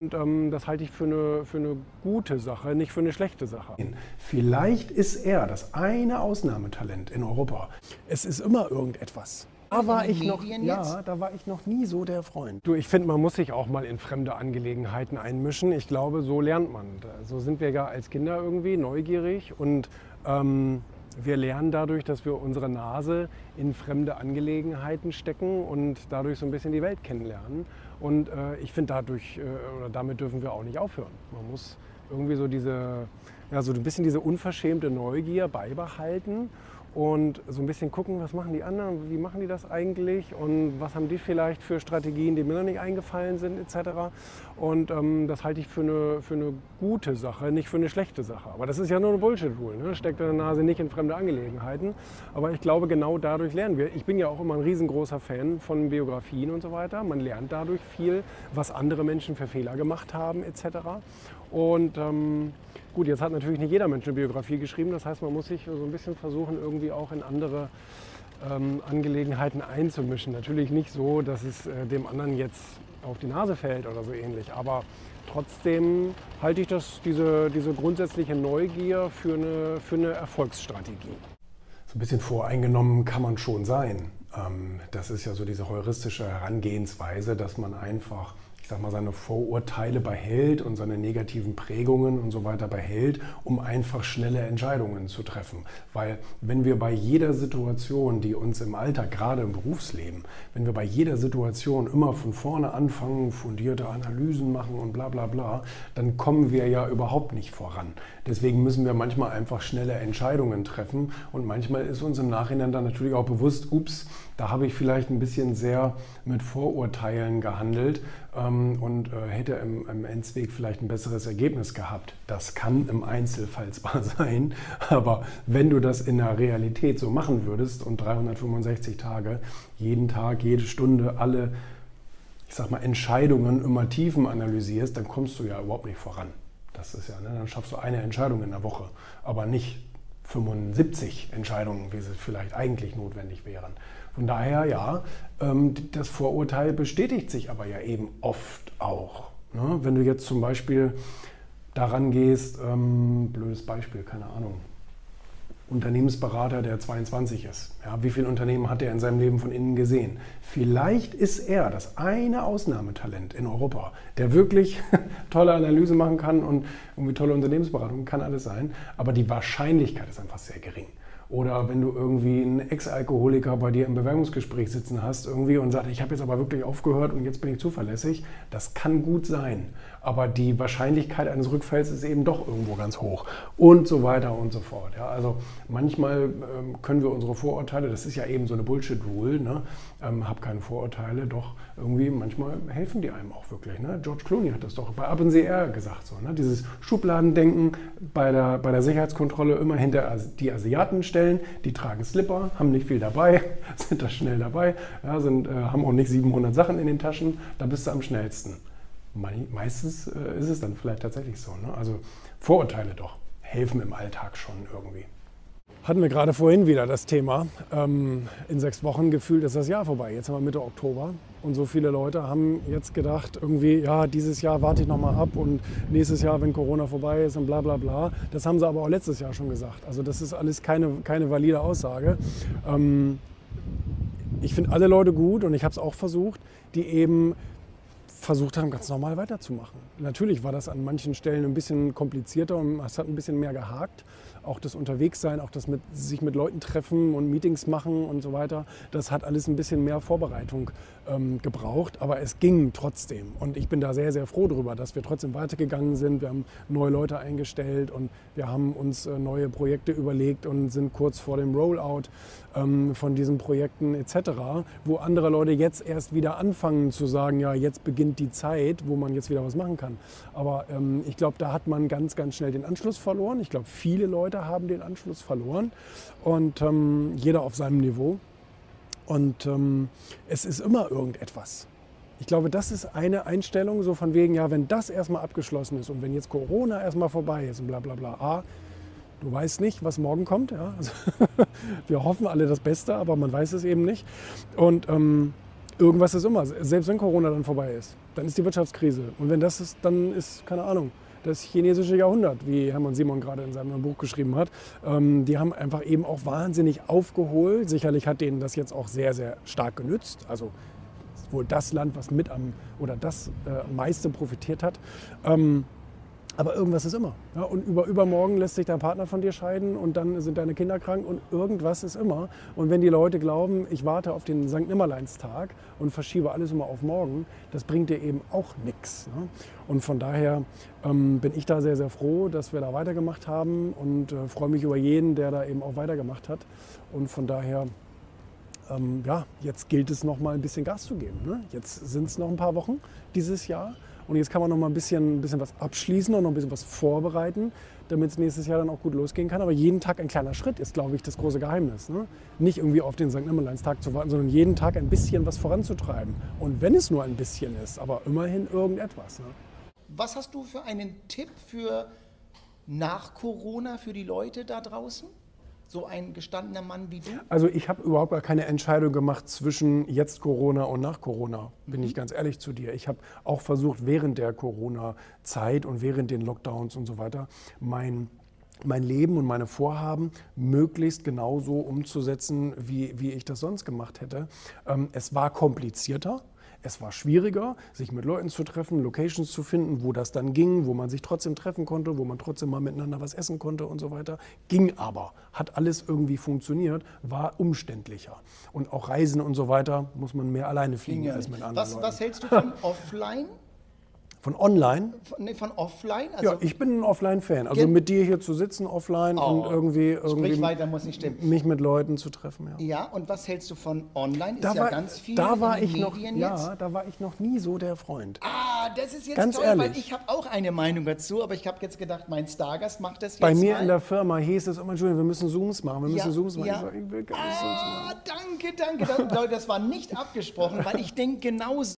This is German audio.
Und ähm, das halte ich für eine, für eine gute Sache, nicht für eine schlechte Sache. Vielleicht ist er das eine Ausnahmetalent in Europa. Es ist immer irgendetwas. Da war ich noch, ja, jetzt? da war ich noch nie so der Freund. Du, ich finde, man muss sich auch mal in fremde Angelegenheiten einmischen. Ich glaube, so lernt man. So sind wir ja als Kinder irgendwie neugierig und ähm, wir lernen dadurch, dass wir unsere Nase in fremde Angelegenheiten stecken und dadurch so ein bisschen die Welt kennenlernen. Und äh, ich finde, dadurch äh, oder damit dürfen wir auch nicht aufhören. Man muss irgendwie so diese, ja, so ein bisschen diese unverschämte Neugier beibehalten und so ein bisschen gucken, was machen die anderen, wie machen die das eigentlich und was haben die vielleicht für Strategien, die mir noch nicht eingefallen sind etc. Und ähm, das halte ich für eine, für eine gute Sache, nicht für eine schlechte Sache. Aber das ist ja nur eine Bullshit-Rule. Ne? Steckt deine Nase nicht in fremde Angelegenheiten. Aber ich glaube, genau dadurch lernen wir. Ich bin ja auch immer ein riesengroßer Fan von Biografien und so weiter. Man lernt dadurch viel, was andere Menschen für Fehler gemacht haben etc. Und ähm, gut, jetzt hat natürlich nicht jeder Mensch eine Biografie geschrieben. Das heißt, man muss sich so ein bisschen versuchen, irgendwie auch in andere ähm, Angelegenheiten einzumischen. Natürlich nicht so, dass es äh, dem anderen jetzt auf die Nase fällt oder so ähnlich. Aber trotzdem halte ich das, diese, diese grundsätzliche Neugier für eine, für eine Erfolgsstrategie. So ein bisschen voreingenommen kann man schon sein. Ähm, Das ist ja so diese heuristische Herangehensweise, dass man einfach, ich sag mal, seine Vorurteile behält und seine negativen Prägungen und so weiter behält, um einfach schnelle Entscheidungen zu treffen. Weil wenn wir bei jeder Situation, die uns im Alltag, gerade im Berufsleben, wenn wir bei jeder Situation immer von vorne anfangen, fundierte Analysen machen und bla bla bla, dann kommen wir ja überhaupt nicht voran. Deswegen müssen wir manchmal einfach schnelle Entscheidungen treffen und manchmal ist uns im Nachhinein dann natürlich auch bewusst, ups, da habe ich vielleicht ein bisschen sehr mit Vorurteilen gehandelt ähm, und äh, hätte im, im Endsweg vielleicht ein besseres Ergebnis gehabt. Das kann im Einzelfall zwar sein, aber wenn du das in der Realität so machen würdest und 365 Tage, jeden Tag, jede Stunde, alle ich sag mal, Entscheidungen immer Tiefen analysierst, dann kommst du ja überhaupt nicht voran. Das ist ja, ne, dann schaffst du eine Entscheidung in der Woche, aber nicht 75 Entscheidungen, wie sie vielleicht eigentlich notwendig wären. Von daher, ja, ähm, das Vorurteil bestätigt sich aber ja eben oft auch. Ne? Wenn du jetzt zum Beispiel daran gehst, ähm, blödes Beispiel, keine Ahnung, Unternehmensberater, der 22 ist. Ja, wie viele Unternehmen hat er in seinem Leben von innen gesehen? Vielleicht ist er das eine Ausnahmetalent in Europa, der wirklich tolle Analyse machen kann und irgendwie tolle Unternehmensberatung kann alles sein, aber die Wahrscheinlichkeit ist einfach sehr gering. Oder wenn du irgendwie einen Ex-Alkoholiker bei dir im Bewerbungsgespräch sitzen hast irgendwie und sagt, ich habe jetzt aber wirklich aufgehört und jetzt bin ich zuverlässig, das kann gut sein. Aber die Wahrscheinlichkeit eines Rückfalls ist eben doch irgendwo ganz hoch. Und so weiter und so fort. Ja, also manchmal ähm, können wir unsere Vorurteile, das ist ja eben so eine Bullshit-Rule, ne? ähm, hab keine Vorurteile, doch irgendwie manchmal helfen die einem auch wirklich. Ne? George Clooney hat das doch bei Up gesagt. So, ne? Dieses Schubladendenken bei der, bei der Sicherheitskontrolle immer hinter die Asiaten stellen, die tragen Slipper, haben nicht viel dabei, sind da schnell dabei, ja, sind, äh, haben auch nicht 700 Sachen in den Taschen, da bist du am schnellsten. Mei- Meistens äh, ist es dann vielleicht tatsächlich so. Ne? Also Vorurteile doch helfen im Alltag schon irgendwie. Hatten wir gerade vorhin wieder das Thema. Ähm, in sechs Wochen gefühlt ist das Jahr vorbei. Jetzt haben wir Mitte Oktober und so viele Leute haben jetzt gedacht, irgendwie, ja, dieses Jahr warte ich noch mal ab und nächstes Jahr, wenn Corona vorbei ist und bla bla bla. Das haben sie aber auch letztes Jahr schon gesagt. Also das ist alles keine, keine valide Aussage. Ähm, ich finde alle Leute gut und ich habe es auch versucht, die eben versucht haben, ganz normal weiterzumachen. Natürlich war das an manchen Stellen ein bisschen komplizierter und es hat ein bisschen mehr gehakt. Auch das Unterwegssein, auch das mit, sich mit Leuten treffen und Meetings machen und so weiter, das hat alles ein bisschen mehr Vorbereitung ähm, gebraucht, aber es ging trotzdem. Und ich bin da sehr, sehr froh darüber, dass wir trotzdem weitergegangen sind. Wir haben neue Leute eingestellt und wir haben uns äh, neue Projekte überlegt und sind kurz vor dem Rollout von diesen Projekten etc., wo andere Leute jetzt erst wieder anfangen zu sagen, ja, jetzt beginnt die Zeit, wo man jetzt wieder was machen kann. Aber ähm, ich glaube, da hat man ganz, ganz schnell den Anschluss verloren. Ich glaube, viele Leute haben den Anschluss verloren und ähm, jeder auf seinem Niveau. Und ähm, es ist immer irgendetwas. Ich glaube, das ist eine Einstellung, so von wegen, ja, wenn das erstmal abgeschlossen ist und wenn jetzt Corona erstmal vorbei ist und bla bla bla. A, du weißt nicht, was morgen kommt. Ja? Also, wir hoffen alle das Beste, aber man weiß es eben nicht. Und ähm, irgendwas ist immer. Selbst wenn Corona dann vorbei ist, dann ist die Wirtschaftskrise. Und wenn das ist, dann ist, keine Ahnung, das chinesische Jahrhundert, wie Hermann Simon gerade in seinem Buch geschrieben hat. Ähm, die haben einfach eben auch wahnsinnig aufgeholt. Sicherlich hat denen das jetzt auch sehr, sehr stark genützt. Also wohl das Land, was mit am oder das äh, meiste profitiert hat. Ähm, aber irgendwas ist immer. Ja, und über, übermorgen lässt sich dein Partner von dir scheiden und dann sind deine Kinder krank und irgendwas ist immer. Und wenn die Leute glauben, ich warte auf den St. Nimmerleinstag und verschiebe alles immer auf morgen, das bringt dir eben auch nichts. Ne? Und von daher ähm, bin ich da sehr, sehr froh, dass wir da weitergemacht haben und äh, freue mich über jeden, der da eben auch weitergemacht hat. Und von daher ähm, ja, jetzt gilt es noch mal ein bisschen Gas zu geben. Ne? Jetzt sind es noch ein paar Wochen dieses Jahr und jetzt kann man noch mal ein bisschen, ein bisschen was abschließen und noch ein bisschen was vorbereiten, damit es nächstes Jahr dann auch gut losgehen kann. Aber jeden Tag ein kleiner Schritt ist, glaube ich, das große Geheimnis. Ne? Nicht irgendwie auf den St. Nimmerleinstag zu warten, sondern jeden Tag ein bisschen was voranzutreiben. Und wenn es nur ein bisschen ist, aber immerhin irgendetwas. Ne? Was hast du für einen Tipp für nach Corona für die Leute da draußen? So ein gestandener Mann wie du? Also ich habe überhaupt gar keine Entscheidung gemacht zwischen jetzt Corona und nach Corona, bin mhm. ich ganz ehrlich zu dir. Ich habe auch versucht, während der Corona-Zeit und während den Lockdowns und so weiter, mein mein Leben und meine Vorhaben möglichst genauso umzusetzen, wie, wie ich das sonst gemacht hätte. Ähm, es war komplizierter, es war schwieriger, sich mit Leuten zu treffen, Locations zu finden, wo das dann ging, wo man sich trotzdem treffen konnte, wo man trotzdem mal miteinander was essen konnte und so weiter. Ging aber, hat alles irgendwie funktioniert, war umständlicher. Und auch Reisen und so weiter muss man mehr alleine fliegen ja als mit anderen was, Leuten. Was hältst du von offline? Von online? Von, nee, von offline? Also ja, ich bin ein Offline-Fan. Also mit dir hier zu sitzen offline oh, und irgendwie, irgendwie weiter, nicht mich mit Leuten zu treffen. Ja. ja, und was hältst du von online? Ist da ja war, ganz viel da war ich noch, jetzt. Ja, da war ich noch nie so der Freund. Ah, das ist jetzt ganz toll, ehrlich. weil ich habe auch eine Meinung dazu, aber ich habe jetzt gedacht, mein Stargast macht das jetzt Bei mir mal. in der Firma hieß es immer, Entschuldigung, wir müssen Zooms machen, wir müssen ja, Zooms machen. Ja. Ich, ich will keine ah, Zooms machen. Danke, danke. Leute, das war nicht abgesprochen, weil ich denke genauso.